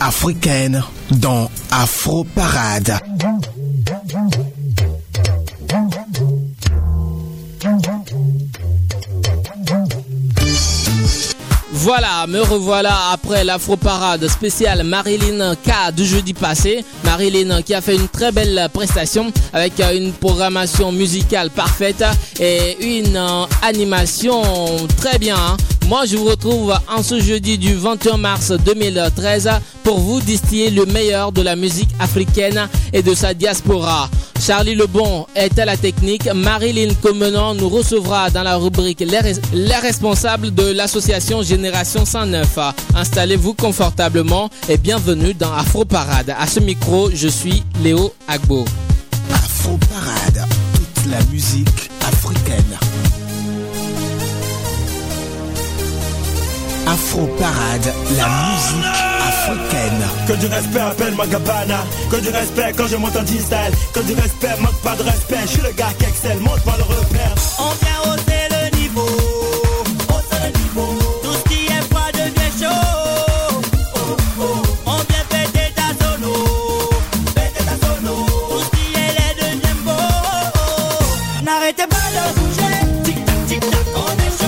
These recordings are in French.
africaine dans Afro Parade. Voilà, me revoilà après l'Afro-Parade spéciale Marilyn K du jeudi passé. Marilyn qui a fait une très belle prestation avec une programmation musicale parfaite et une animation très bien. Moi, je vous retrouve en ce jeudi du 21 mars 2013 pour vous distiller le meilleur de la musique africaine et de sa diaspora. Charlie Lebon est à la technique. Marilyn Comenon nous recevra dans la rubrique les responsables de l'association Génération 109. Installez-vous confortablement et bienvenue dans Afro Parade. À ce micro, je suis Léo Agbo. Afro Parade, toute la musique africaine. Afro Parade, la musique africaine. Que du respect appelle ma gabana Que du respect quand je monte en style Que du respect manque pas de respect. Je suis le gars qui excelle, montre-moi le repère. On vient hausser le niveau. Hausser le niveau. Tout ce qui est froid devient chaud. Oh, oh. On vient péter ta sono Péter ta sono Tout ce qui est laid devient beau. N'arrêtez pas de bouger. Tic tac, tic tac On est chaud,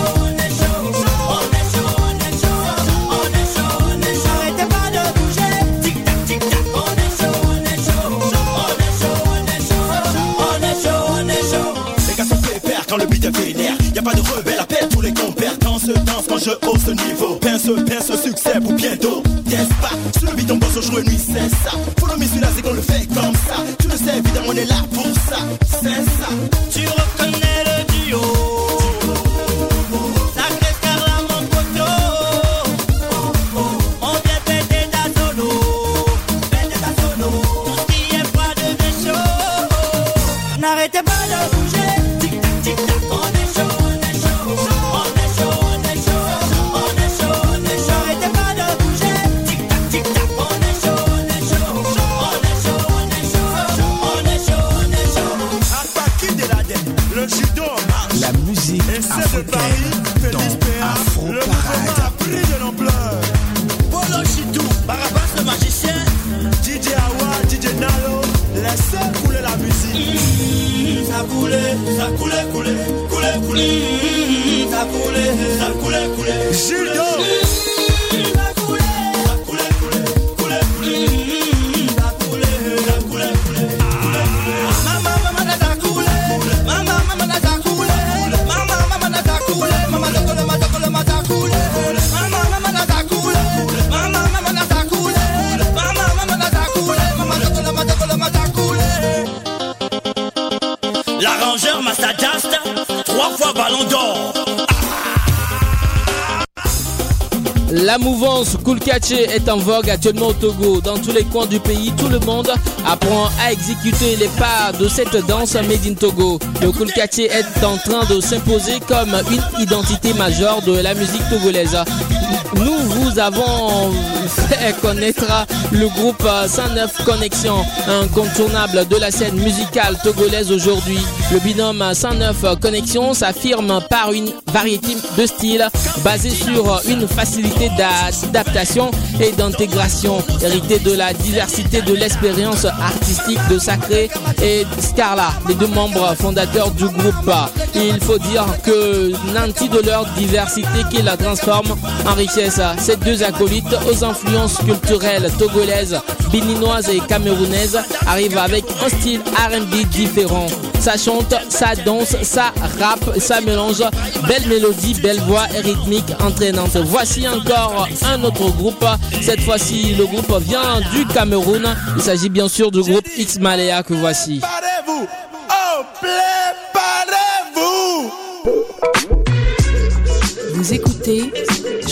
quand le beat est vénère. Y a pas de rebelle, appel pour les compères. Danse, danse quand je hausse le niveau. Pince, pince, succès pour bientôt. Yes, pas? Sur le bidon, bosse jour et nuit, c'est ça. Follow me, celui-là, c'est qu'on le fait comme ça. Tu le sais, évidemment, on est là pour ça. C'est ça. Tu reconnais le duo. La mouvance Cool est en vogue actuellement au Togo. Dans tous les coins du pays, tout le monde apprend à exécuter les pas de cette danse made in Togo. Le Cool est en train de s'imposer comme une identité majeure de la musique togolaise. Nous vous avons fait connaître le groupe 109 Connexion, incontournable de la scène musicale togolaise aujourd'hui. Le binôme 109 Connexion s'affirme par une variété de styles basée sur une facilité d'adaptation et d'intégration, héritée de la diversité de l'expérience artistique de Sacré et Scarla, les deux membres fondateurs du groupe. Il faut dire que nanti de leur diversité qui la transforme en richesse. Deux acolytes aux influences culturelles togolaises, béninoises et camerounaises arrivent avec un style R&B différent. Ça chante, ça danse, ça rappe, ça mélange. Belle mélodie, belle voix et rythmique entraînante. Voici encore un autre groupe. Cette fois-ci, le groupe vient du Cameroun. Il s'agit bien sûr du groupe X Malaya que voici. Oh, préparez-vous. Vous écoutez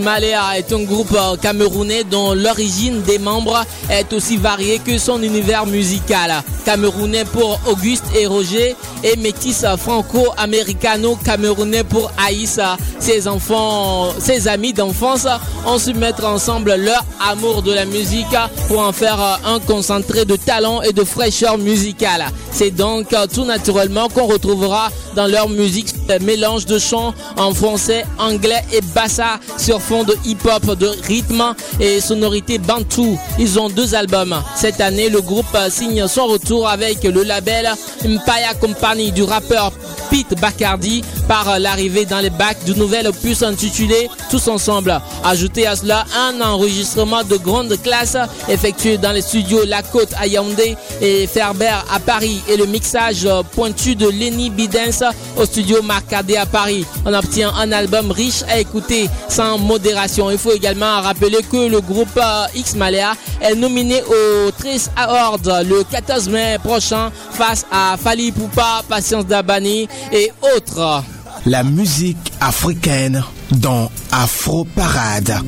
Malea est un groupe camerounais dont l'origine des membres est aussi variée que son univers musical. Camerounais pour Auguste et Roger et métis franco-américano-camerounais pour Aïssa. Ses enfants, ses amis d'enfance ont su mettre ensemble leur amour de la musique pour en faire un concentré de talent et de fraîcheur musicale. C'est donc tout naturellement qu'on retrouvera dans leur musique mélange de chants en français, anglais et bassa sur fond de hip-hop, de rythme et sonorité bantou. Ils ont deux albums. Cette année, le groupe signe son retour avec le label Mpaya Company du rappeur Pete Bacardi par l'arrivée dans les bacs du nouvel opus intitulé Tous ensemble. Ajoutez à cela un enregistrement de grande classe effectué dans les studios La Côte à Yaoundé et Ferber à Paris et le mixage pointu de Lenny Bidens au studio Marcadé à Paris. On obtient un album riche à écouter sans modération. Il faut également rappeler que le groupe X Malea est nominé au Trice Award le 14 mai prochain face à Fali Poupa, Patience Dabani et autres. La musique africaine dans Afro Parade.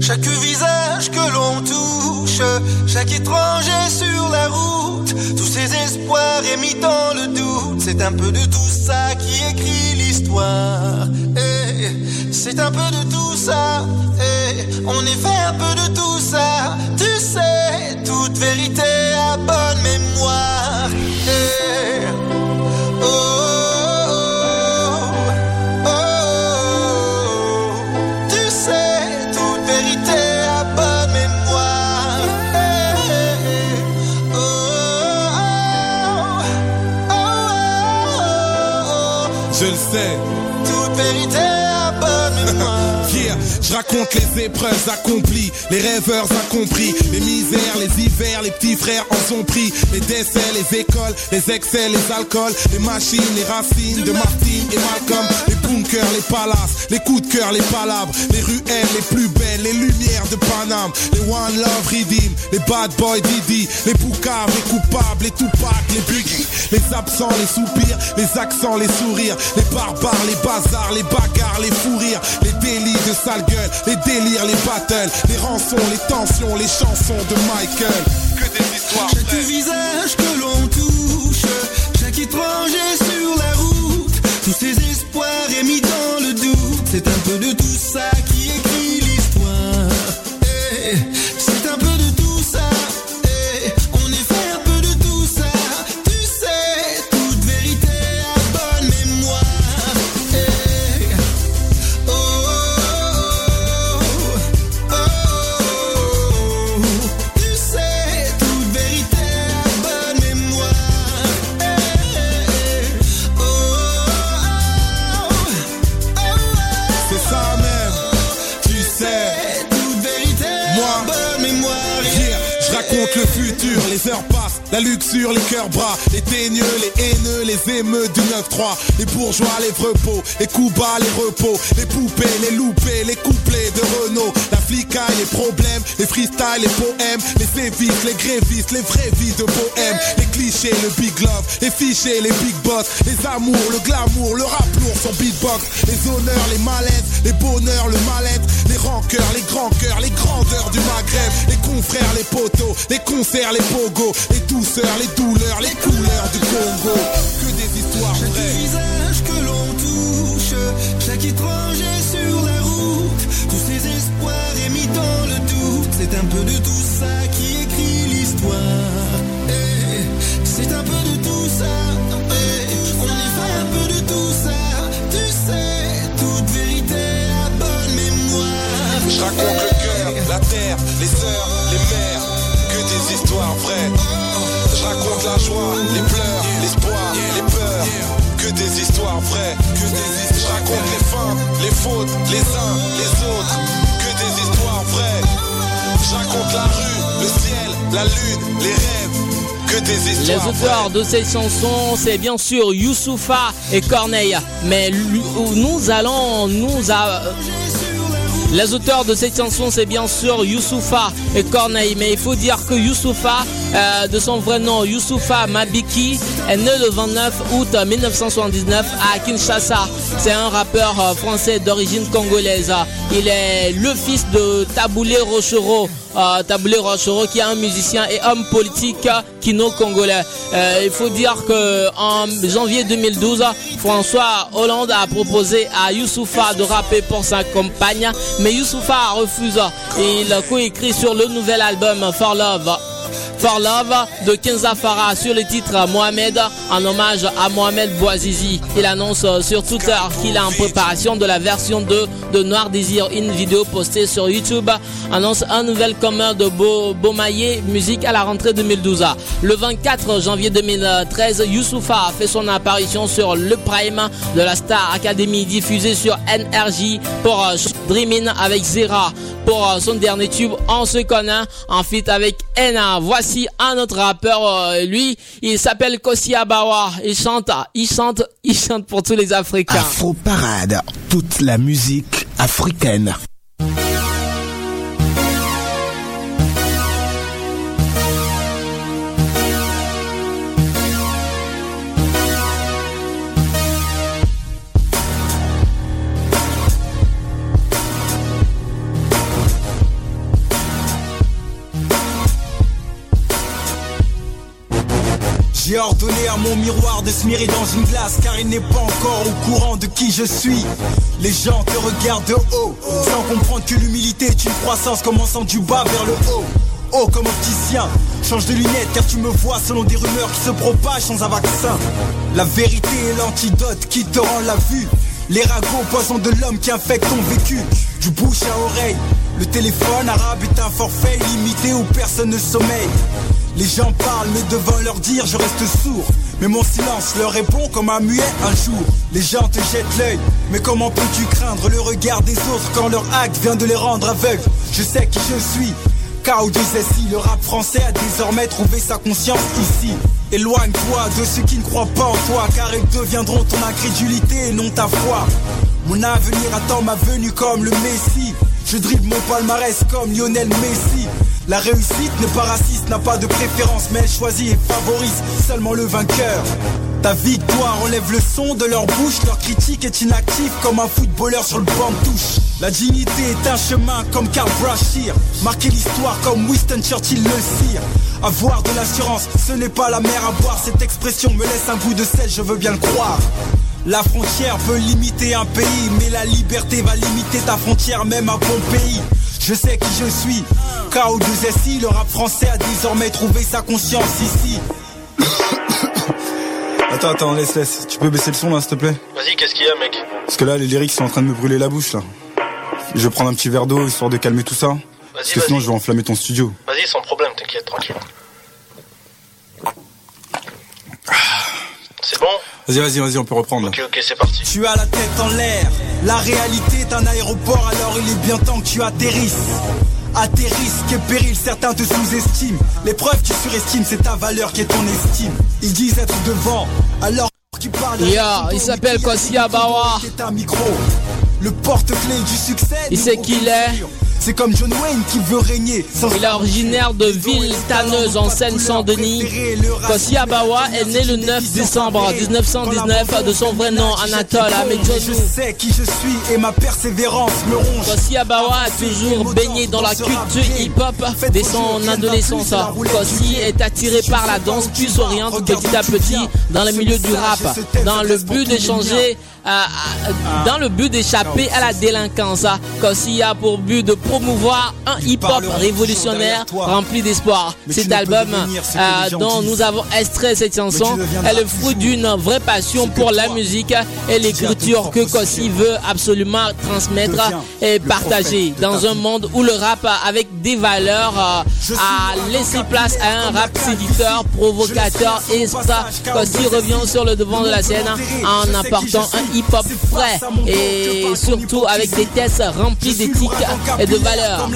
Chaque visage que l'on touche, chaque étranger sur la route, tous ces espoirs émis dans le doute, c'est un peu de tout ça qui écrit l'histoire. Eh, c'est un peu de tout ça, eh, on est fait un peu de tout ça, tu sais, toute vérité à bonne mémoire. Eh, oh. Les épreuves accomplies, les rêveurs incompris, les misères, les hivers, les petits frères en sont pris, les décès, les écoles, les excès, les alcools, les machines, les racines de Martine et Malcolm, les bunkers, les palaces, les coups de cœur, les palabres, les ruelles les plus belles, les lumières de Paname, les One Love Redeem, les Bad Boy Didi, les boucaves, les coupables, les Tupac, les Biggie, les absents, les soupirs, les accents, les sourires, les barbares, les bazars, les bagarres, les fous rires, les délits de sale gueule, les les battles, les rançons, les tensions, les chansons de Michael. Que des histoires Chaque vraies. visage que l'on touche, chaque étranger sur la route, tous ces espoirs luxure, les cœurs bras, les teigneux, les haineux, les émeutes du 9-3, les bourgeois, les repos, les coups bas, les repos, les poupées, les loupés, les couplets de Renault, la flicaille, les problèmes, les freestyles, les poèmes, les sévices, les grévistes, les vraies vies de bohème, le big love, les fichiers, les big boss, les amours, le glamour, le rap lourd, son beatbox, les honneurs, les malaises, les bonheurs, le mal-être, les rancœurs, les grands cœurs, les grandeurs du Maghreb, les confrères, les poteaux, les concerts, les pogos, les douceurs, les douleurs, les couleurs du Congo. Que des histoires Chaque vraies. visage que l'on touche, chaque étranger sur la route, tous ces espoirs émis dans le doute, c'est un peu de tout des histoires vraies. Je raconte la joie, les pleurs, l'espoir, les peurs, que des histoires vraies. Que des histoires. Je raconte les fins, les fautes, les uns, les autres, que des histoires vraies. Je raconte la rue, le ciel, la lune, les rêves, que des Les histoires auteurs de ces chansons, c'est bien sûr Youssoufa et Corneille. Mais nous allons nous a- Les auteurs de cette chanson, c'est bien sûr Youssoufa et Corneille. Mais il faut dire que Youssoufa, euh, de son vrai nom, Youssoufa Mabiki, est né le 29 août 1979 à Kinshasa. C'est un rappeur euh, français d'origine congolaise. Il est le fils de Taboulé Rochereau. Euh, Taboulé Rochereau qui est un musicien et homme politique kino-congolais. il faut dire que janvier 2012, François Hollande a proposé à Youssoufa de rapper pour sa compagne mais Youssoufa refuse. Il coécrit sur le nouvel album For Love. For Love de Kenza Farah sur le titre Mohamed en hommage à Mohamed Bouazizi. Il annonce sur Twitter qu'il est en préparation de la version 2 de Noir Désir. Une vidéo postée sur YouTube annonce un nouvel commun de Beaumaillé Musique à la rentrée 2012. Le 24 janvier 2013, Youssoufa a fait son apparition sur le Prime de la Star Academy diffusé sur NRJ pour euh, Dreaming avec Zera pour euh, son dernier tube On se connaît en feat avec Ena. Voici un autre rappeur, euh, lui, il s'appelle Kossi Abawa. Il chante, il chante, il chante pour tous les Africains. Afro Parade, toute la musique africaine. J'ai ordonné à mon miroir de se mirer dans une glace car il n'est pas encore au courant de qui je suis. Les gens te regardent de haut sans comprendre que l'humilité est une croissance commençant du bas vers le haut. Oh comme opticien, change de lunettes car tu me vois selon des rumeurs qui se propagent sans un vaccin. La vérité est l'antidote qui te rend la vue. Les ragots, poison de l'homme qui infecte ton vécu. Du bouche à oreille, le téléphone arabe est un forfait limité où personne ne sommeille. Les gens parlent, mais devant leur dire, je reste sourd. Mais mon silence leur répond comme un muet un jour. Les gens te jettent l'œil, mais comment peux-tu craindre le regard des autres quand leur acte vient de les rendre aveugles? Je sais qui je suis. K.O.D.S.I. le rap français a désormais trouvé sa conscience ici. Éloigne-toi de ceux qui ne croient pas en toi, car ils deviendront ton incrédulité et non ta foi. Mon avenir attend ma venue comme le Messie. Je dribble mon palmarès comme Lionel Messi. La réussite n'est pas n'a pas de préférence, mais elle choisit et favorise seulement le vainqueur. Ta victoire enlève le son de leur bouche, leur critique est inactive comme un footballeur sur le banc de touche. La dignité est un chemin comme Karl Brashear, marquer l'histoire comme Winston Churchill le cire. Avoir de l'assurance, ce n'est pas la mer à boire, cette expression me laisse un goût de sel, je veux bien le croire. La frontière peut limiter un pays, mais la liberté va limiter ta frontière même à bon pays. Je sais qui je suis. KO2SI, le rap français a désormais trouvé sa conscience ici. attends, attends, laisse, laisse. Tu peux baisser le son là, s'il te plaît? Vas-y, qu'est-ce qu'il y a, mec? Parce que là, les lyrics sont en train de me brûler la bouche là. Je vais prendre un petit verre d'eau histoire de calmer tout ça. Parce que sinon, je vais enflammer ton studio. Vas-y, sans problème, t'inquiète, tranquille. C'est bon Vas-y, vas-y, vas-y, on peut reprendre. Ok, ok, c'est parti. Tu as la tête en l'air. La réalité est un aéroport, alors il est bien temps que tu atterrisses. À tes risques et périls, certains te sous-estiment. L'épreuve, tu surestimes, c'est ta valeur qui est ton estime. Ils disent être devant, alors qu'ils parlent. Yeah, il s'appelle Kossia Bawa. Le porte-clé du succès. Il sait qui il est. C'est comme John Wayne qui veut régner. Il est originaire de Ville-Tanneuse en Seine-Saint-Denis. Kossi Abawa est né le 9 décembre 1919 de son vrai nom Anatole Amedjonou. Je sais qui je suis et ma persévérance me ronge. Kossi Abawa a toujours baigné dans la culture hip-hop dès son adolescence. Kossi est attiré par la danse puis s'oriente petit à petit dans le milieu du rap dans le but d'échanger dans le but d'échapper à la délinquance. Kossi a pour but de promouvoir un hip-hop révolutionnaire rempli d'espoir. Cet album euh, dont nous avons extrait cette chanson est le fruit d'une vraie passion pour la musique et l'écriture que Kossi veut absolument transmettre et partager dans un monde où le rap avec des valeurs euh, a laissé place à un rap séducteur, provocateur et ça, Kossi revient sur le devant de la scène en apportant un hip-hop frais et surtout avec des tests remplis d'éthique et de valeur.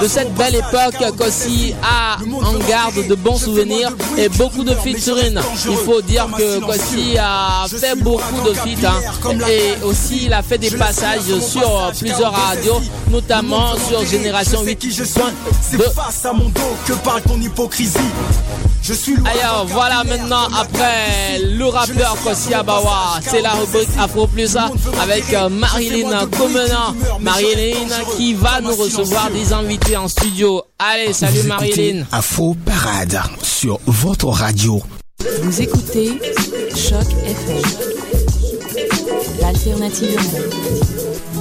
De cette belle époque qu'aussi a en garde de bons souvenirs et beaucoup de featuring. Il faut dire que Kossi a fait beaucoup de feats hein. et aussi il a fait des passages sur plusieurs radios, notamment sur Génération 8.2. face à mon dos que parle ton hypocrisie. Je suis Alors voilà maintenant après le rappeur Kossi Abawa, c'est la rubrique Afro Plus avec euh, Marilyn Comenant. Marilyn qui va nous recevoir des invités en studio. Allez, salut Marilyn. Afro Parade sur votre radio. Vous écoutez Choc FM, l'alternative urbaine.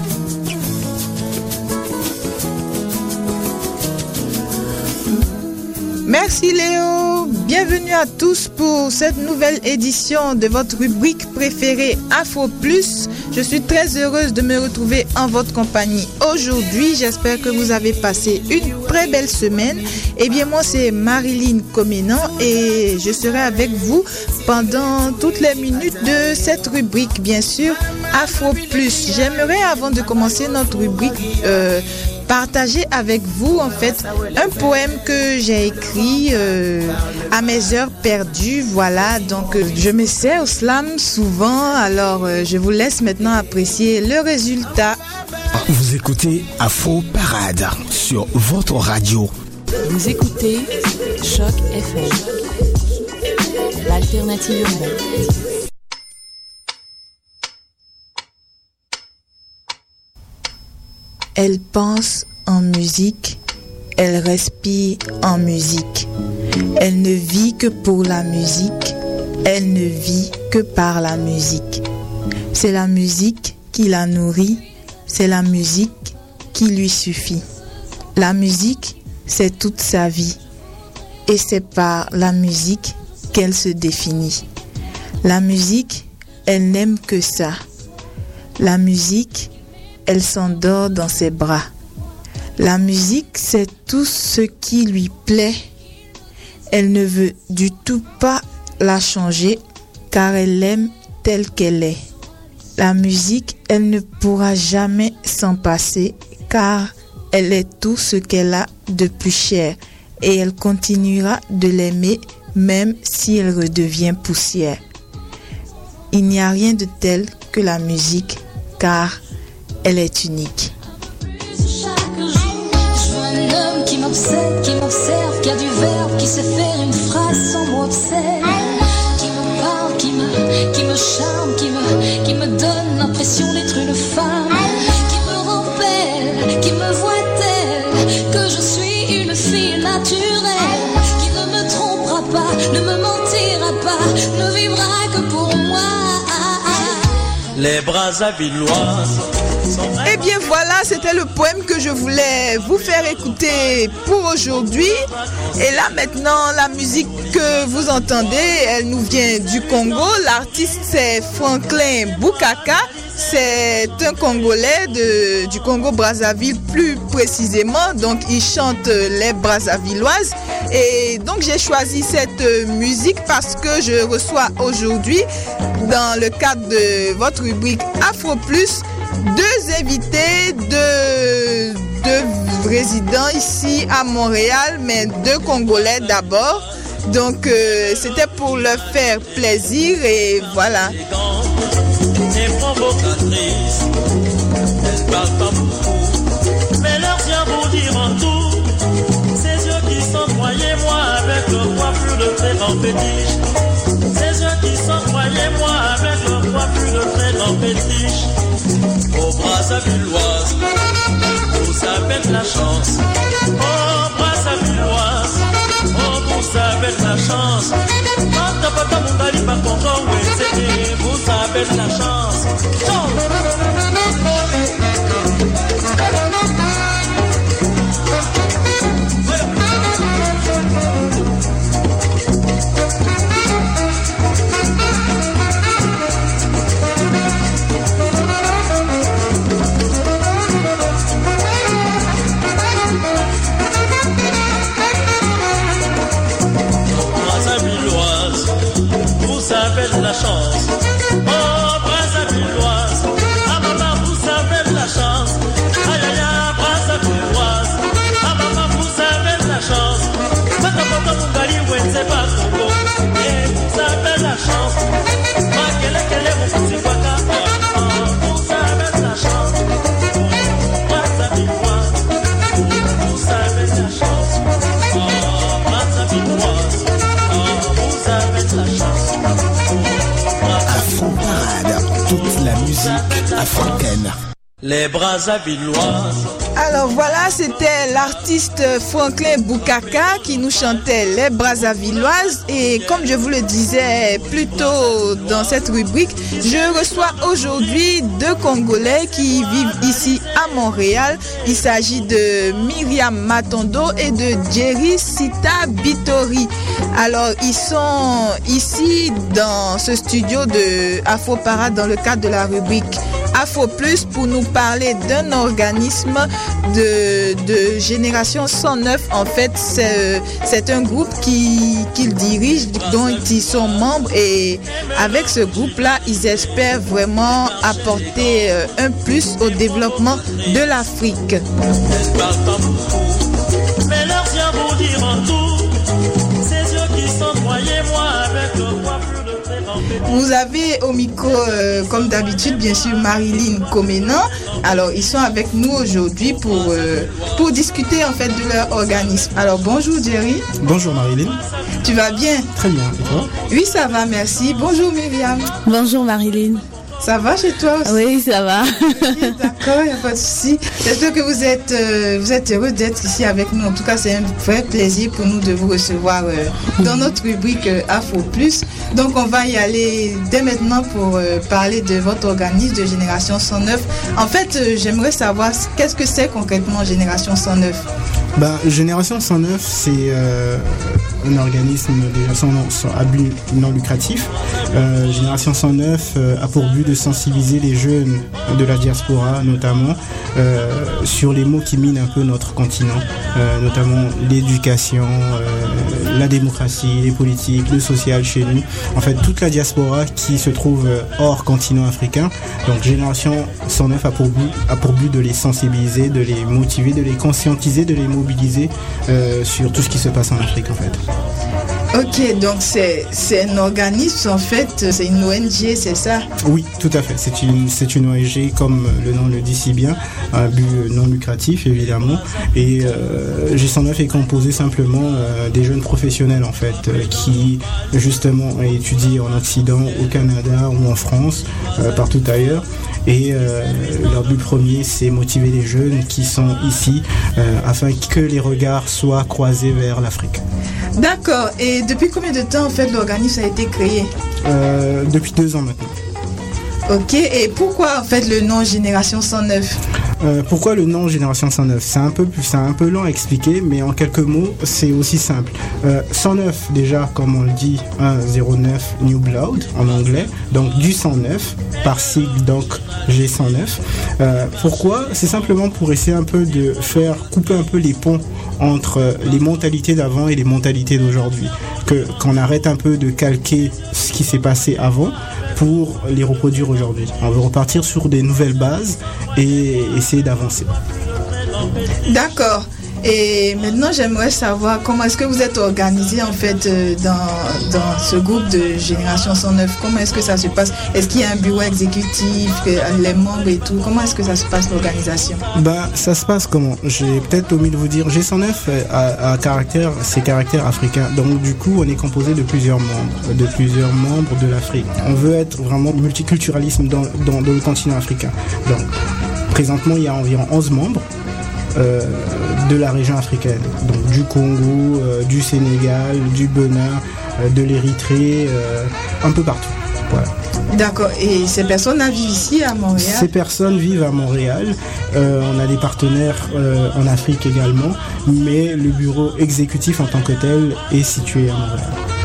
Merci Léo. Bienvenue à tous pour cette nouvelle édition de votre rubrique préférée Afro Plus. Je suis très heureuse de me retrouver en votre compagnie aujourd'hui. J'espère que vous avez passé une très belle semaine. Eh bien moi c'est Marilyn Comenant et je serai avec vous pendant toutes les minutes de cette rubrique bien sûr Afro Plus. J'aimerais avant de commencer notre rubrique euh, partager avec vous en fait un poème que j'ai écrit euh, à mes heures perdues. Voilà, donc euh, je me sers au slam souvent. Alors euh, je vous laisse maintenant apprécier le résultat. Vous écoutez Afro Parade sur votre radio. Vous écoutez Choc FM, l'alternative urbaine. Elle pense en musique, elle respire en musique. Elle ne vit que pour la musique, elle ne vit que par la musique. C'est la musique qui la nourrit, c'est la musique qui lui suffit. La musique, c'est toute sa vie et c'est par la musique qu'elle se définit. La musique, elle n'aime que ça. La musique, elle s'endort dans ses bras. La musique, c'est tout ce qui lui plaît. Elle ne veut du tout pas la changer car elle l'aime telle qu'elle est. La musique, elle ne pourra jamais s'en passer car elle est tout ce qu'elle a de plus cher et elle continuera de l'aimer même si elle redevient poussière. Il n'y a rien de tel que la musique car elle est unique. Chaque jour, je veux un homme qui m'obsède, qui m'observe, qui a du verbe, qui sait faire une phrase sans mot. Qui me parle, qui me, charme, qui me, donne l'impression d'être une femme. Qui me rend belle, qui me voit telle, que je suis une fille naturelle. Qui ne me trompera pas, ne me mentira pas, Les. Eh bien voilà, c'était le poème que je voulais vous faire écouter pour aujourd'hui. Et là maintenant, la musique que vous entendez, elle nous vient du Congo. L'artiste c'est Franklin Boukaka. C'est un Congolais du Congo Brazzaville plus précisément. Donc il chante les Brazzavilloises. Et donc j'ai choisi cette musique parce que je reçois aujourd'hui, dans le cadre de votre rubrique Afro Plus, deux invités de, de résidents ici à Montréal, mais deux Congolais d'abord. Donc euh, c'était pour leur faire plaisir et voilà. Et provocatrice, elle parle pas beaucoup, mais leurs yeux vous diront tout. Ces yeux qui sont noyés, moi, avec leur coiffure de très grand fétiche. Ces yeux qui sont noyés, moi, avec leur coiffure de très grand fétiche. Au bras avilloise, vous savez la chance. De la chance. Chance. Les Brazzavilloises. Alors voilà, c'était l'artiste Franklin Boukaka qui nous chantait les Brazzavilloises. Et comme je vous le disais plus tôt dans cette rubrique, je reçois aujourd'hui deux Congolais qui vivent ici à Montréal. Il s'agit de Myriam Matondo et de Jerry Sita Bitori. Alors ils sont ici dans ce studio de Afro Parade dans le cadre de la rubrique Afro Plus pour nous parler d'un organisme de, de, génération 109. En fait, c'est un groupe qu'ils qui dirigent, dont ils sont membres et avec ce groupe-là, ils espèrent vraiment apporter un plus au développement de l'Afrique. Qui Vous avez au micro, euh, comme d'habitude, bien sûr, Marilyn Comenan. Alors, ils sont avec nous aujourd'hui pour, euh, pour discuter en fait de leur organisme. Alors, bonjour Jerry. Bonjour Marilyn. Tu vas bien? Très bien, et toi? Oui, ça va, merci. Bonjour Myriam. Bonjour Marilyn. Ça va chez toi aussi? Oui, ça va. D'accord, il n'y a pas de souci. J'espère que vous êtes, euh, vous êtes heureux d'être ici avec nous. En tout cas, c'est un vrai plaisir pour nous de vous recevoir euh, dans notre rubrique euh, Afro Plus. Donc, on va y aller dès maintenant pour euh, parler de votre organisme de Génération 109. En fait, j'aimerais savoir qu'est-ce que c'est concrètement Génération 109 ben, Génération 109, c'est euh, un organisme déjà sans, sans, à but non lucratif. Euh, Génération 109 euh, a pour but de sensibiliser les jeunes de la diaspora, notamment, sur les mots qui minent un peu notre continent, notamment l'éducation, la démocratie, les politiques, le social chez nous. En fait, toute la diaspora qui se trouve hors continent africain. Donc, Génération 109 a pour but, a pour but de les sensibiliser, de les motiver, de les conscientiser, de les mobiliser euh, sur tout ce qui se passe en Afrique, en fait. Ok, donc c'est un organisme, en fait, c'est une ONG, c'est ça? Oui, tout à fait. C'est une, une ONG, comme le nom le dit si bien, un but non lucratif, évidemment. Et euh, G109 est composé simplement euh, des jeunes professionnels, en fait, euh, qui, justement, étudient en Occident, au Canada ou en France, euh, partout ailleurs. Et euh, leur but premier, c'est motiver les jeunes qui sont ici euh, afin que les regards soient croisés vers l'Afrique. D'accord. Et depuis combien de temps en fait l'organisme a été créé euh, Depuis deux ans maintenant. Ok. Et pourquoi en fait le nom Génération 109 euh, pourquoi le nom Génération 109 C'est un peu un peu long à expliquer, mais en quelques mots, c'est aussi simple. Euh, 109 déjà, comme on le dit, 109 New Blood en anglais, donc du 109 par sigle donc G109. Euh, pourquoi? C'est simplement pour essayer un peu de faire couper un peu les ponts entre les mentalités d'avant et les mentalités d'aujourd'hui. Qu'on arrête un peu de calquer ce qui s'est passé avant pour les reproduire aujourd'hui. On veut repartir sur des nouvelles bases et essayer d'avancer. D'accord. Et maintenant, j'aimerais savoir comment est-ce que vous êtes organisé en fait euh, dans, dans ce groupe de Génération 109. Comment est-ce que ça se passe? Est-ce qu'il y a un bureau exécutif, les membres et tout? Comment est-ce que ça se passe l'organisation? Bah, ça se passe comment? J'ai peut-être omis de vous dire. G109 a, a caractère, ses caractères africains. Donc du coup, on est composé de plusieurs membres, de plusieurs membres de l'Afrique. On veut être vraiment multiculturalisme dans, dans, dans le continent africain. Donc présentement, il y a environ 11 membres. Euh, de la région africaine, donc du Congo, euh, du Sénégal, du Benin, euh, de l'Érythrée, un peu partout. Voilà. D'accord. Et ces personnes vivent ici à Montréal Ces personnes vivent à Montréal. On a des partenaires en Afrique également, mais le bureau exécutif en tant que tel est situé à Montréal.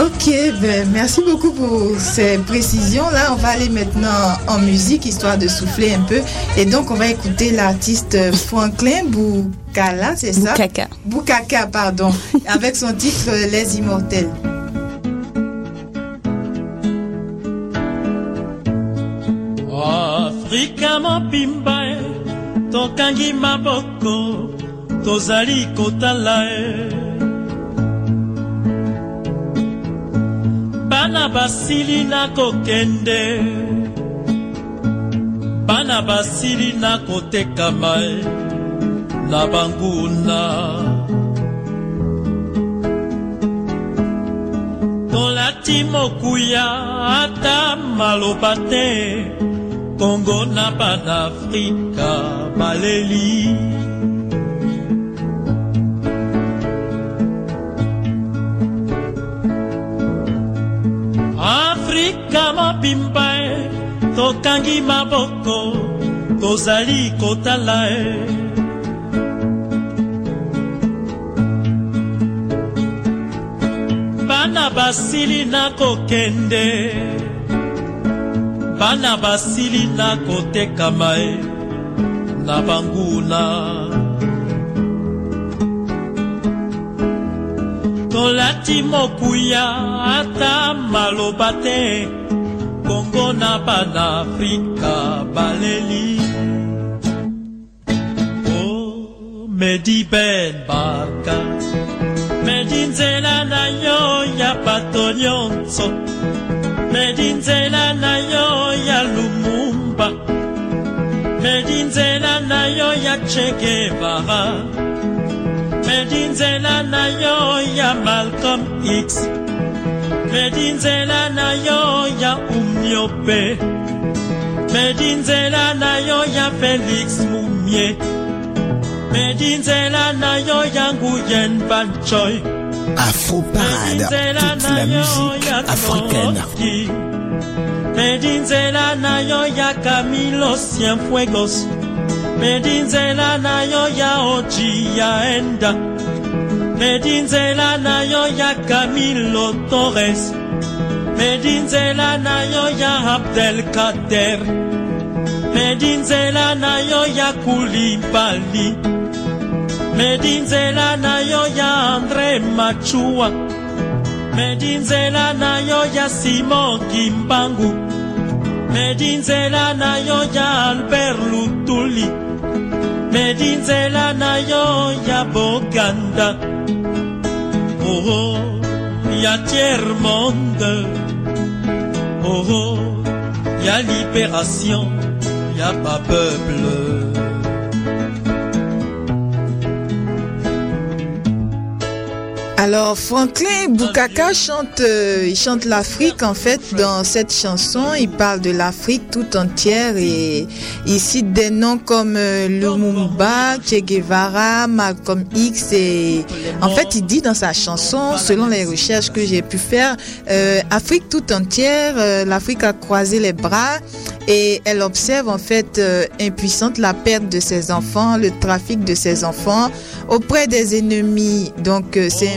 Ok, ben, merci beaucoup pour ces précisions-là. On va aller maintenant en musique, histoire de souffler un peu. Et donc, on va écouter l'artiste Franklin Boukala, c'est ça? Boukaka. Boukaka, pardon, avec son titre Les Immortels. afrika mobimba e tokangi maboko tozali kotala e bana basili na kokende. Bana basili na kotekama na banguna. Tolati mokuya ata maloba te. Congo na panafrika baleli afrika mobimba e tokangi maboko tozali kotala. E bana basili na kokende bana basili na kotekama e na banguna tolati mokuya ata maloba te. Kongo na bana afrika baleli. O medi ben baka medi nzela na yo ya bato nyonso medi nzela na yo ya lumumba. Medi nzela na yo ya che guevara medi nzela na yo ya malcolm x. Medi nzela na yo ya umniope medi nzela na yo ya felix mumie medi nzela na yo ya nguyen banchoy Afro Parade, toute la musique africaine. medinzela na yo ya camilo cienfuegos medinzela na yo ya oji ya enda medinzela na yo ya camilo torres. Medinzela na yo ya abdelkader medinzela na yo ya kulibali medinzela na yo ya andre machua. Medinzela na yo ya simon kimbangu medinzela na yo ya albert lutuli medinzela na yo ya boganda. Oh, ya tiers monde oh, ya libération ya pas peuple Alors Franklin Boukaka chante, euh, chante l'Afrique en fait dans cette chanson. Il parle de l'Afrique tout entière et il cite des noms comme euh, Lumumba, Che Guevara, Malcolm X et en fait il dit dans sa chanson, selon les recherches que j'ai pu faire, euh, Afrique tout entière, euh, l'Afrique a croisé les bras et elle observe en fait euh, impuissante la perte de ses enfants, le trafic de ses enfants auprès des ennemis. Donc c'est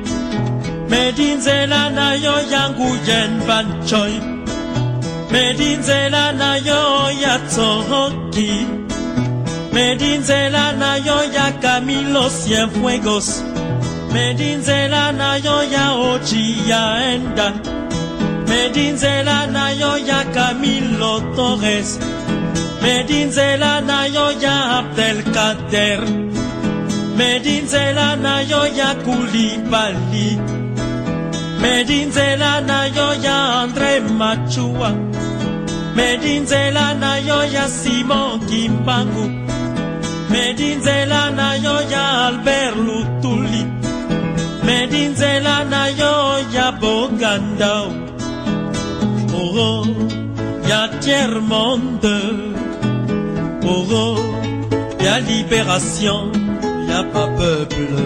medinzela na yo ya nguyen van choy. Medinzela na yo ya tsoroki medinzela na yo ya camilo cienfuegos medinzela na yo ya oji ya enda medinzela na yo ya camilo torres. Medinzela na yo ya abdelkader medinzela na yo ya kulibali medinzela na yo ya andre machua. Medinzela na yo ya simon kimbangu medinzela na yo ya albert lutuli. Medinzela na yo ya boganda oh, ya tiers monde oh, ya libération ya pas peuple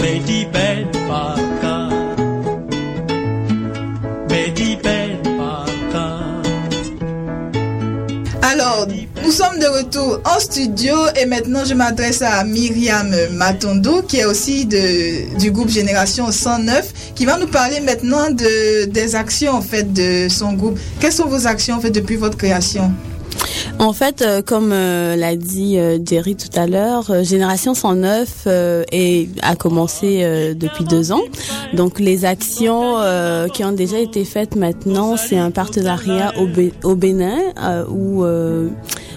Medi Ben Baka nous sommes de retour en studio et maintenant je m'adresse à Myriam Matondo qui est aussi de, du groupe Génération 109 qui va nous parler maintenant de, des actions en fait de son groupe. Quelles sont vos actions fait depuis votre création? En fait, euh, comme euh, l'a dit euh, Jerry tout à l'heure, Génération 109 euh, est, a commencé depuis deux ans. Donc les actions qui ont déjà été faites maintenant, c'est un partenariat au, au Bénin où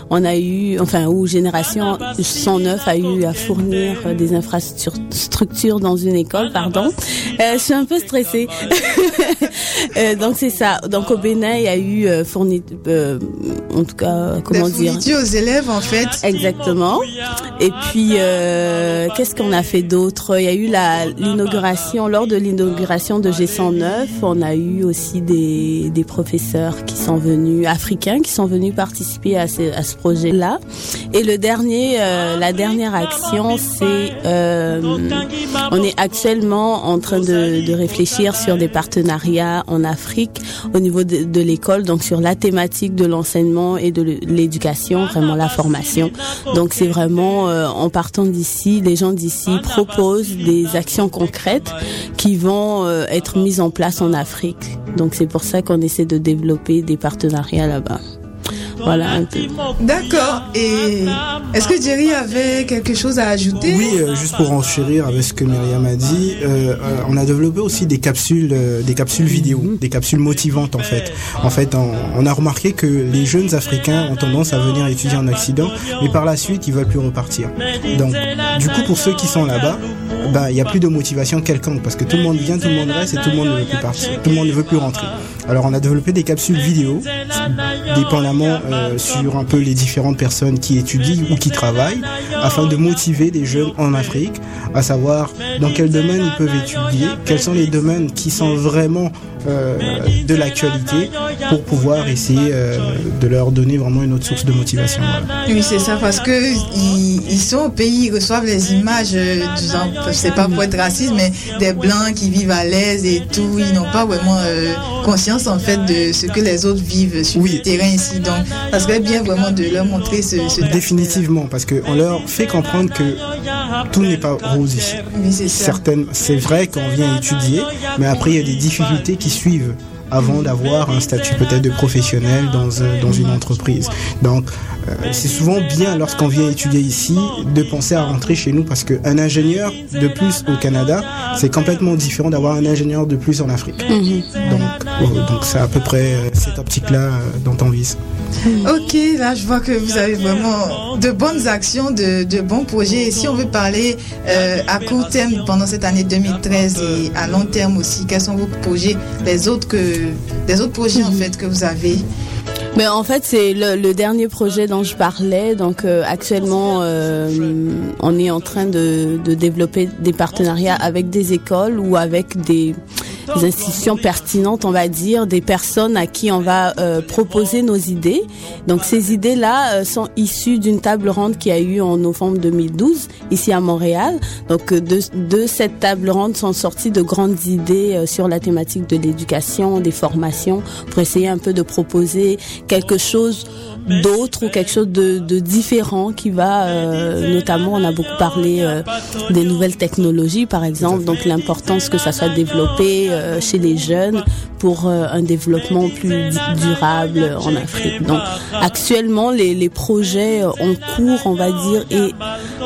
on a eu, enfin, où Génération 109 a eu à fournir euh, des infrastructures dans une école, pardon. Euh, je suis un peu stressée. Euh, donc c'est ça. Donc au Bénin, il y a eu euh, fourni, euh, en tout cas, comment Des dire aux élèves, en fait. Exactement. Et puis, euh, qu'est-ce qu'on a fait d'autre? Il y a eu la l'inauguration, lors de l'inauguration de G109, on a eu aussi des, des professeurs qui sont venus, africains, qui sont venus participer à ce, à ce projet-là. Et le dernier, euh, la dernière action, c'est, euh, on est actuellement en train de, de réfléchir sur des partenariats en Afrique au niveau de, de l'école, donc sur la thématique de l'enseignement et de l'éducation, vraiment la formation. Donc c'est vraiment euh, en partant d'ici, les gens d'ici proposent des actions concrètes qui vont euh, être mises en place en Afrique. Donc c'est pour ça qu'on essaie de développer des partenariats là-bas. Voilà un peu. D'accord. Et est-ce que Jerry avait quelque chose à ajouter? Oui, euh, juste pour enchérir avec ce que Myriam a dit, euh, euh, on a développé aussi des capsules, euh, des capsules vidéo, des capsules motivantes en fait. En fait, on, on a remarqué que les jeunes Africains ont tendance à venir étudier en Occident, mais par la suite, ils veulent plus repartir. Donc, du coup, pour ceux qui sont là-bas, bah, il y a plus de motivation quelconque parce que tout le monde vient, tout le monde reste et tout le monde ne veut plus partir, tout le monde ne veut plus rentrer. Alors, on a développé des capsules vidéo, dépendamment euh, sur un peu les différentes personnes qui étudient ou qui travaillent, afin de motiver les jeunes en Afrique, à savoir dans quel domaine ils peuvent étudier, quels sont les domaines qui sont vraiment de l'actualité pour pouvoir essayer euh, de leur donner vraiment une autre source de motivation. Voilà. Oui, c'est ça, parce que ils, ils sont au pays, ils reçoivent les images, euh, c'est pas pour être raciste, mais des blancs qui vivent à l'aise et tout, ils n'ont pas vraiment euh, conscience en fait de ce que les autres vivent sur le terrain ici. Donc, ça serait bien vraiment de leur montrer ce, ce Définitivement, parce qu'on leur fait comprendre que tout n'est pas rose ici. Certaines, c'est vrai qu'on vient étudier, mais après il y a des difficultés qui suivent avant d'avoir un statut peut-être de professionnel dans, dans une entreprise. Donc euh, c'est souvent bien lorsqu'on vient étudier ici de penser à rentrer chez nous parce qu'un ingénieur de plus au Canada, c'est complètement différent d'avoir un ingénieur de plus en Afrique. Donc euh, donc c'est à peu près euh, cette optique-là euh, dont on vise. Ok, là je vois que vous avez vraiment de bonnes actions, de, bons projets. Et si on veut parler euh, à court terme pendant cette année 2013 et à long terme aussi, quels sont vos projets, les autres que, autres projets en fait que vous avez? Mais en fait, c'est le, dernier projet dont je parlais. Donc euh, actuellement, euh, on est en train de développer des partenariats avec des écoles ou avec des, des institutions pertinentes, on va dire, des personnes à qui on va euh, proposer nos idées. Donc ces idées-là euh, sont issues d'une table ronde qui a eu en novembre 2012 ici à Montréal. Donc euh, de, de cette table ronde sont sorties de grandes idées sur la thématique de l'éducation, des formations, pour essayer un peu de proposer quelque chose d'autre ou quelque chose de, de différent qui va, euh, notamment, on a beaucoup parlé euh, des nouvelles technologies, par exemple, donc l'importance que ça soit développé euh, chez les jeunes pour euh, un développement plus du- durable en Afrique. Donc, actuellement, les, les projets en cours, on va dire, et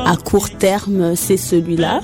à court terme, c'est celui-là.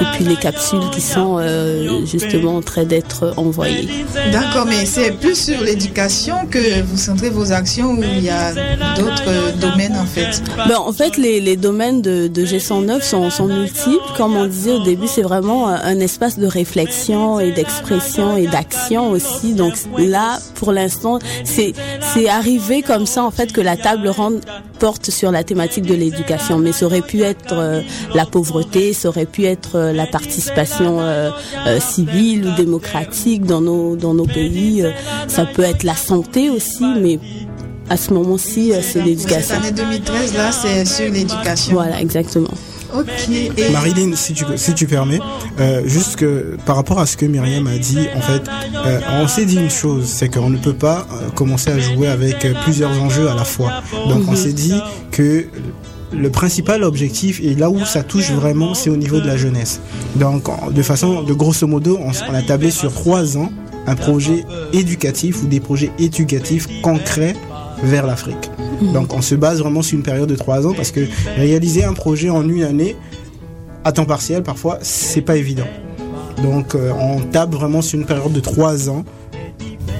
Et puis les capsules qui sont euh, justement en train d'être envoyées. D'accord, mais c'est plus sur l'éducation que vous centrez vos actions ou il y a d'autres euh, domaines en fait Ben, en fait, les, les domaines de, de G109 sont, sont multiples. Comme on disait au début, c'est vraiment un, espace de réflexion et d'expression et d'action aussi. Donc là, pour l'instant, c'est c'est arrivé comme ça en fait que la table ronde porte sur la thématique de l'éducation. Mais ça aurait pu être euh, la pauvreté, ça aurait pu être euh, la participation euh, euh, civile ou démocratique dans nos dans nos pays. Euh, ça peut être la santé aussi, mais à ce moment-ci, euh, c'est Cette l'éducation. année 2013 là, c'est sur l'éducation. Voilà, exactement. Ok. Et Marilyn, si tu, si tu permets, euh, juste que par rapport à ce que Myriam a dit, en fait, euh, on s'est dit une chose, c'est qu'on ne peut pas euh, commencer à jouer avec euh, plusieurs enjeux à la fois. Donc on Mhm. s'est dit que le principal objectif et là où ça touche vraiment, c'est au niveau de la jeunesse. Donc en- de façon, de grosso modo, on, on a tablé sur trois ans un projet éducatif ou des projets éducatifs concrets vers l'Afrique. Donc on se base vraiment sur une période de trois ans parce que réaliser un projet en une année à temps partiel parfois c'est pas évident. Donc euh, on tape vraiment sur une période de trois ans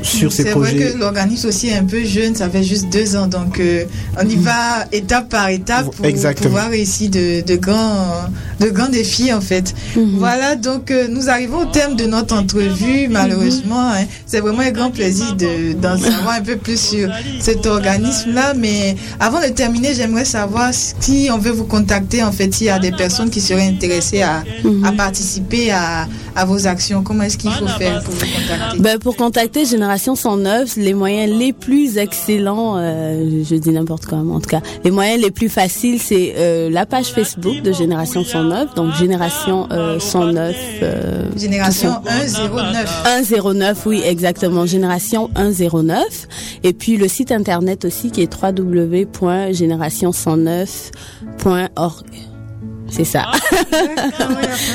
sur ces C'est vrai projets. que l'organisme aussi est un peu jeune, ça fait juste deux ans, donc euh, on y va étape par étape pour Exactement. pouvoir réussir de, de grands, de grands défis en fait. Voilà, donc euh, nous arrivons au terme de notre entrevue, malheureusement. hein. C'est vraiment un grand plaisir de- d'en savoir un peu plus sur cet organisme-là, mais avant de terminer, j'aimerais savoir si on veut vous contacter, en fait, s'il y a des personnes qui seraient intéressées à, à participer à, à vos actions, comment est-ce qu'il faut faire pour vous contacter? Ben, pour contacter Génération 109, les moyens les plus excellents, euh, je dis n'importe quoi, mais en tout cas, les moyens les plus faciles, c'est euh, la page Facebook de Génération 109, donc Génération euh, 109. euh, Génération tout ça. 109. 109, oui, exactement. Génération 109. Et puis le site internet aussi qui est www.génération109.org. C'est ça.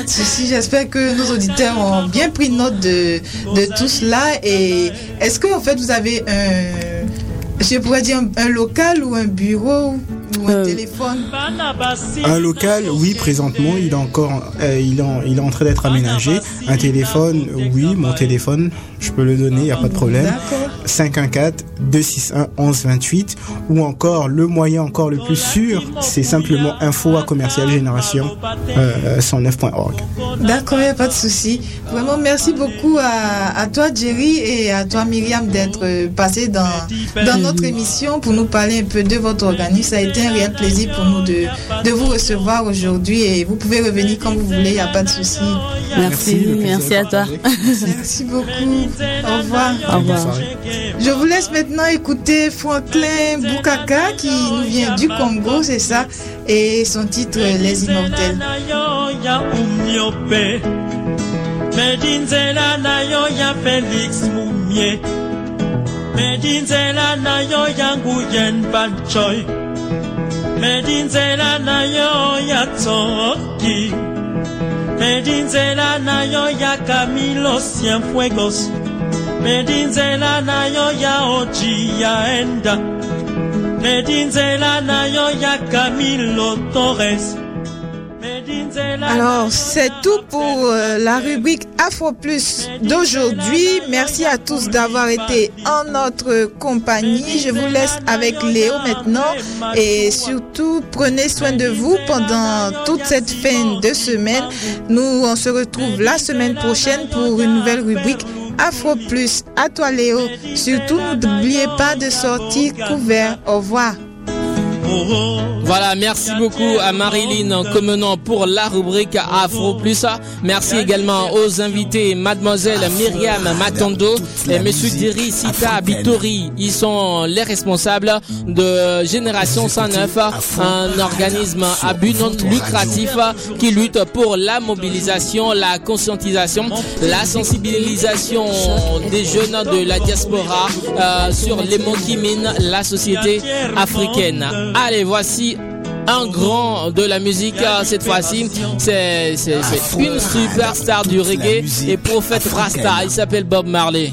Ceci, j'espère que nos auditeurs ont bien pris note de, tout cela. Et est-ce que en fait vous avez un, je un local ou un bureau ou un téléphone Un local, oui, présentement, il est encore, euh, il, est en, il est en train d'être aménagé. Un téléphone, oui, mon téléphone, je peux le donner, il n'y a pas de problème. 514-261-1128. Ou encore, le moyen encore le plus sûr, c'est simplement info à commercial génération euh, 109.org. D'accord, il n'y a pas de souci. Vraiment, merci beaucoup à, à toi, Jerry, et à toi, Myriam, d'être euh, passé dans, dans notre émission pour nous parler un peu de votre organisme. Ça a été un réel plaisir pour nous de, de vous recevoir aujourd'hui et vous pouvez revenir quand vous voulez, il n'y a pas de souci. Merci, merci à toi. Merci beaucoup. Au revoir. Au revoir. Je vous laisse maintenant écouter Franklin Boukaka qui nous vient du Congo, c'est ça, et son titre Les Immortels. ya umnyope medinzela nayo ya felix mumie medinzela nayo ya nguyen banchoy medi nzela na yo ya tsoki. Medi nzela na yo ya kamilo sienfuegos medi nzela na yo ya oji ya enda. Medi nzela na yo ya kamilo torres. Alors, c'est tout pour euh, la rubrique Afro Plus d'aujourd'hui. Merci à tous d'avoir été en notre compagnie. Je vous laisse avec Léo maintenant et surtout prenez soin de vous pendant toute cette fin de semaine. Nous, on se retrouve la semaine prochaine pour une nouvelle rubrique Afro Plus. À toi Léo. Surtout, n'oubliez pas de sortir couvert. Au revoir. Voilà, merci beaucoup à Marilyn Comenant pour la rubrique Afro Plus. Merci également aux invités, mademoiselle Myriam Matondo et monsieur Diri Sita Bitori. Ils sont les responsables de Génération 109, un organisme à but non lucratif qui lutte pour la mobilisation, la conscientisation, la sensibilisation des jeunes de la diaspora euh, sur les mots qui minent la société africaine. Allez, voici un grand de la musique cette fois-ci. C'est c'est une superstar du reggae et prophète Rasta. Il s'appelle Bob Marley.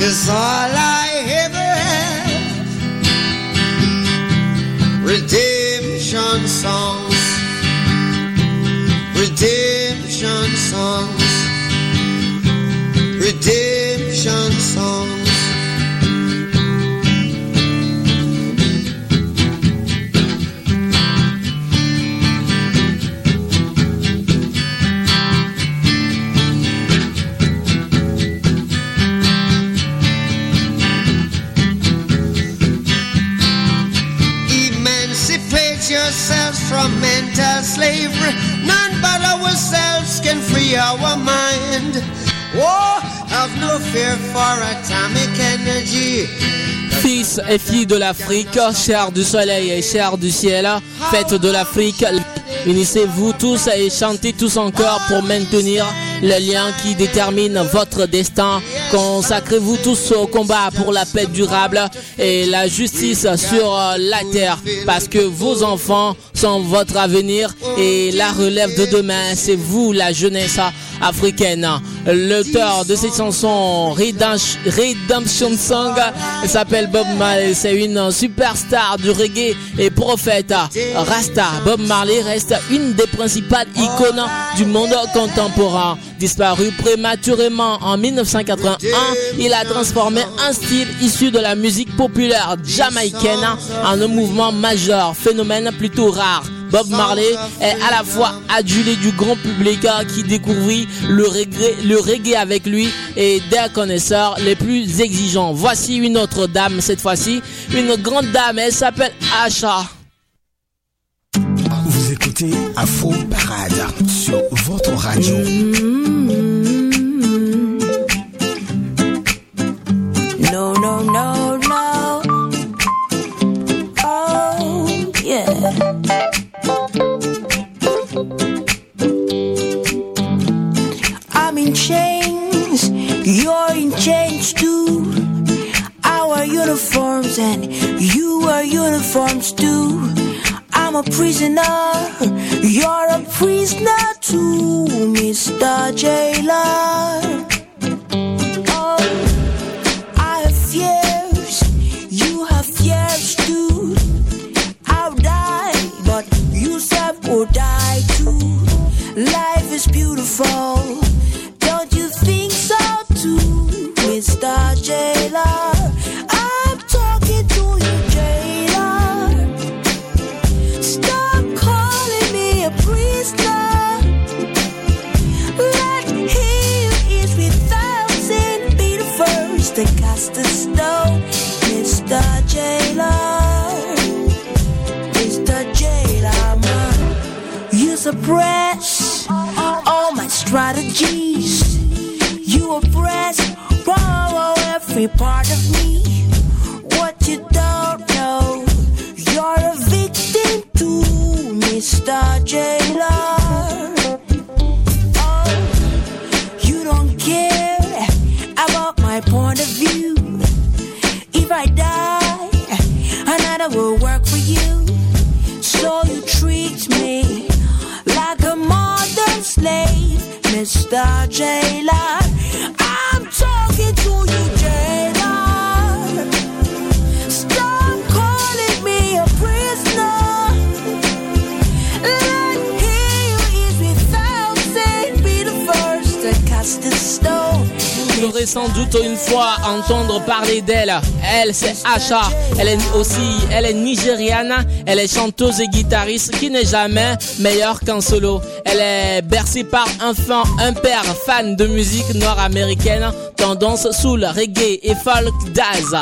Is all I ever have. Redemption songs, redemption songs, redemption from mental slavery. None but ourselves can free our mind. Have no fear for atomic energy. Fils et filles de l'Afrique, chers du soleil et chers du ciel, faites de l'Afrique. Unissez-vous tous et chantez tous encore pour maintenir le lien qui détermine votre destin. Consacrez-vous tous au combat pour la paix durable et la justice sur euh, la terre parce que vos enfants sont votre avenir et la relève de demain, c'est vous la jeunesse africaine. L'auteur de cette chanson Redemption Redemption Song s'appelle Bob Marley. C'est une superstar du reggae et prophète Rasta. Bob Marley reste une des principales icônes du monde contemporain. Disparu prématurément en 1981, il a transformé un style issu de la musique populaire jamaïcaine en un mouvement majeur, phénomène plutôt rare. Bob Marley est à la fois adulé du grand public qui découvrit le reggae, avec lui et des connaisseurs les plus exigeants. Voici une autre dame cette fois-ci, une grande dame, elle s'appelle Asha. Écoutez Afro Parade sur votre radio. No, no, no, no. Oh, yeah. I'm in chains, you're in chains too. Our uniforms and you are uniforms too. I'm a prisoner, you're a prisoner too, Mr. Jailer. Oh, I have fears, you have fears too. I'll die, but you die too. Life is beautiful, a stone, Mr. Jailer. Mr. Jailer, man. You suppress all my strategies. You oppress borrow every part Star J Lo. Sans doute une fois entendre parler d'elle. Elle, c'est Asha. Elle est aussi, elle est nigériane. Elle est chanteuse et guitariste qui n'est jamais meilleure qu'en solo. Elle est bercée par un fan, un père fan de musique nord-américaine, tendance soul, reggae et folk jazz.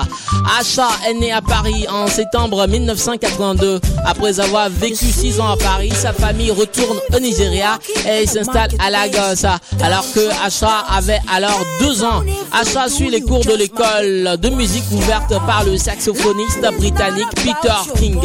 Asha est née à Paris en septembre 1982. Après avoir vécu six ans à Paris, sa famille retourne au Nigeria et s'installe à Lagos. Alors que Asha avait alors deux ans, Asha suit les cours de l'école de musique ouverte par le saxophoniste britannique Peter King.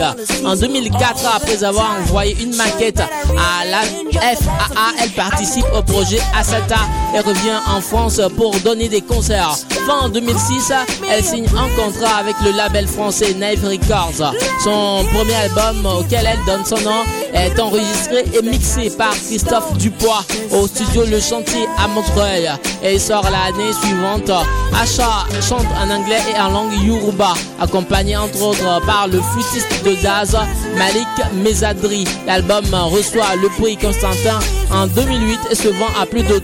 En 2004, après avoir envoyé une maquette à la FAA, elle participe au projet Asata et revient en France pour donner des concerts. Fin 2006, elle signe un contrat avec le label français Nave Records. Son premier album auquel elle donne son nom est enregistré et mixé par Christophe Dupois au studio Le Chantier à Montreuil et sort l'année suivante. Asha chante en anglais et en langue Yoruba, accompagné entre autres par le flûtiste de jazz Malik Mezadri. L'album reçoit le prix Constantin en 2008 et se vend à plus de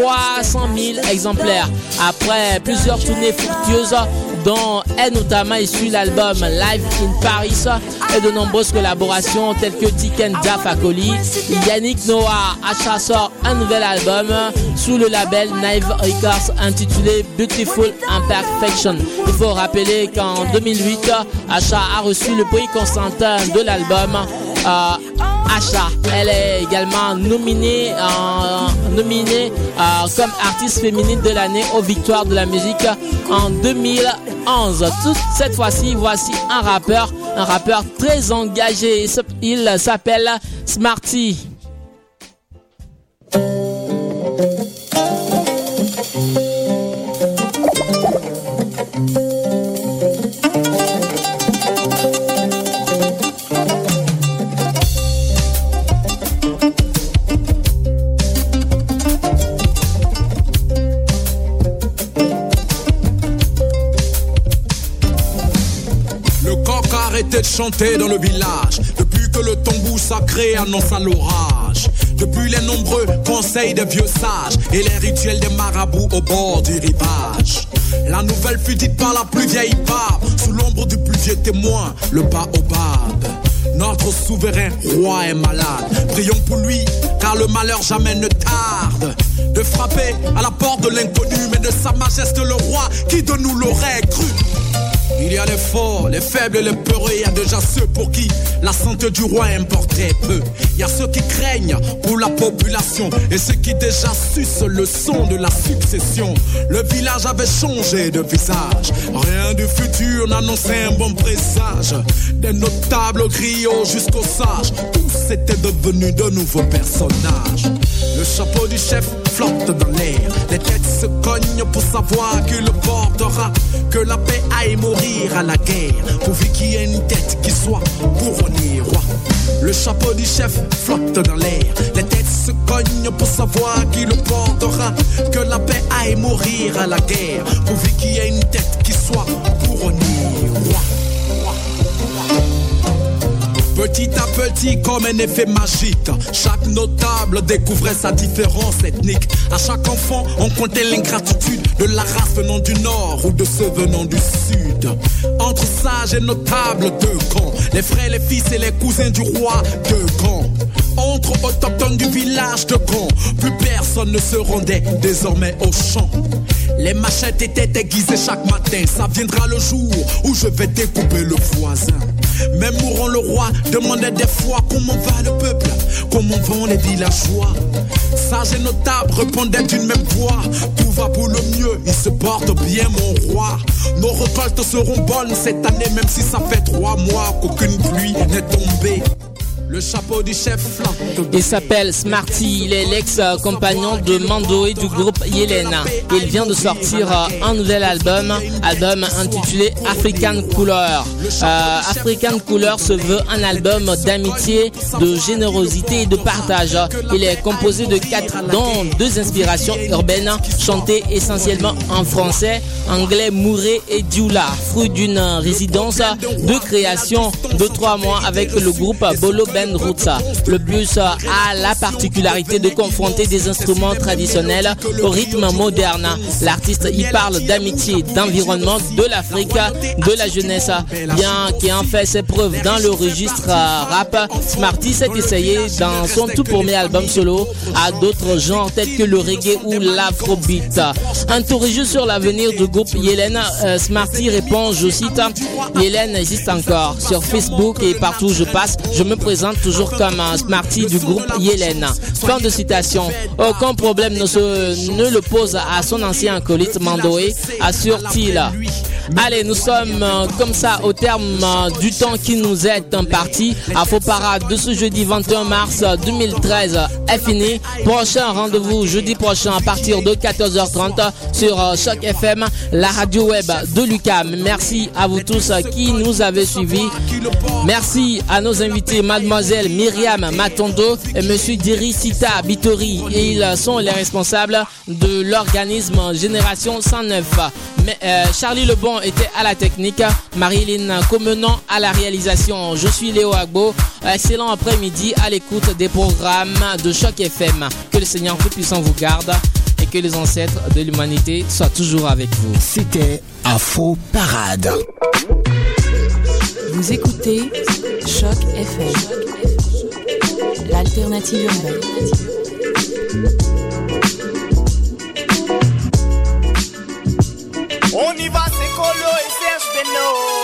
300 000 exemplaires. Après plusieurs tournées fructueuses, dont est notamment issu l'album Live in Paris et de nombreuses collaborations telles que Tiken Fakoli, Yannick Noah Acha sort un nouvel album sous le label Naive Records intitulé Beautiful Imperfection. Il faut rappeler qu'en 2008, Acha a reçu le prix Constantin de l'album. Euh, Elle est également nominée, euh, comme artiste féminine de l'année aux Victoires de la musique en 2011. Toute cette fois-ci, voici un rappeur, un rappeur très engagé. Il s'appelle Smarty. Dans le village Depuis que le tambour sacré annonce l'orage Depuis les nombreux conseils des vieux sages Et les rituels des marabouts au bord du rivage La nouvelle fut dite par la plus vieille barbe Sous l'ombre du plus vieux témoin, le baobab notre souverain roi est malade. Prions pour lui, car le malheur jamais ne tarde. De frapper à la porte de l'inconnu, mais de sa majesté le roi, qui de nous l'aurait cru. Il y a les forts, les faibles les peureux. Il y a déjà ceux pour qui la santé du roi importait peu. Il y a ceux qui craignent pour la population et ceux qui déjà sucent le son de la succession. Le village avait changé de visage. Rien du futur n'annonçait un bon présage. Des notables griots jusqu'aux sages, tous étaient devenus de nouveaux personnages. Le chapeau du chef flotte dans l'air. Les têtes se cognent pour savoir qui le portera. Que la paix aille mourir à la guerre. Pourvu qu'il y ait une tête qui soit couronnée roi. Le chapeau du chef flotte dans l'air. Les têtes se cognent pour savoir qui le portera. Que la paix aille mourir à la guerre. Pourvu qu'il y ait une tête qui soit couronnée roi. Petit à petit, comme un effet magique, chaque notable découvrait sa différence ethnique. À chaque enfant, on comptait l'ingratitude de la race venant du nord ou de ceux venant du sud. Entre sages et notables, deux camps. Les frères, les fils et les cousins du roi, deux camps. Entre autochtones du village de Caen, plus personne ne se rendait désormais au champ. Les machettes étaient aiguisées chaque matin. Ça viendra le jour où je vais découper le voisin. Même mourant le roi demandait des fois comment va le peuple, comment vont les villageois. Sages et notables répondaient d'une même voix. Tout va pour le mieux, il se porte bien mon roi. Nos récoltes seront bonnes cette année, même si ça fait trois mois qu'aucune pluie n'est tombée. Le chapeau du chef flotte. Il s'appelle Smarty, il est l'ex-compagnon de Mando et du groupe Yelena. Il vient de sortir euh, un nouvel album, album intitulé African Couleur. Euh, African Couleur se veut un album d'amitié, de générosité et de partage. Il est composé de quatre, dont deux inspirations urbaines, chantées essentiellement en français, anglais, mouré et dioula, fruit d'une résidence de création de trois mois avec le groupe Bolo Ben Roots. Le blues a la particularité de confronter des instruments traditionnels au rythme moderne. L'artiste y parle d'amitié, d'environnement, de l'Afrique, de la jeunesse. Bien en fait ses preuves dans le registre rap, Smarty s'est essayé dans son tout premier album solo à d'autres genres tels que le reggae ou l'afrobeat. Interrogé sur l'avenir du groupe Yélène, euh, Smarty répond, je cite, Yélène existe encore. Sur Facebook et partout où je passe, je me présente toujours comme un Smarty du groupe Yélène. Fin de citation. Aucun problème ne, se, ne le pose à son ancien acolyte Mandoé, assure-t-il. Allez, nous sommes euh, comme ça au terme euh, du temps qui nous est imparti. Faux Parade de ce jeudi 21 mars 2013 est fini. Prochain rendez-vous jeudi prochain à partir de 14h30 sur euh, Choc FM, la radio web de Lucam. Merci à vous tous euh, qui nous avez suivis. Merci à nos invités, mademoiselle Myriam Matondo et monsieur Diri Sita Bitori. Ils sont les responsables de l'organisme Génération 109. Mais, euh, Charlie Lebon était à la technique, Marilyn Comenant à la réalisation. Je suis Léo Agbo. Excellent après-midi à l'écoute des programmes de Choc FM. Que le Seigneur Tout-Puissant vous garde et que les ancêtres de l'humanité soient toujours avec vous. C'était Afro Parade. Vous écoutez Choc FM, l'alternative urbaine. On y va, c'est Colo et Serge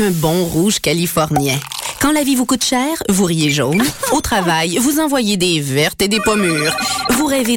un bon rouge californien. Quand la vie vous coûte cher, vous riez jaune. Au travail, vous envoyez des vertes et des pommures. Vous rêvez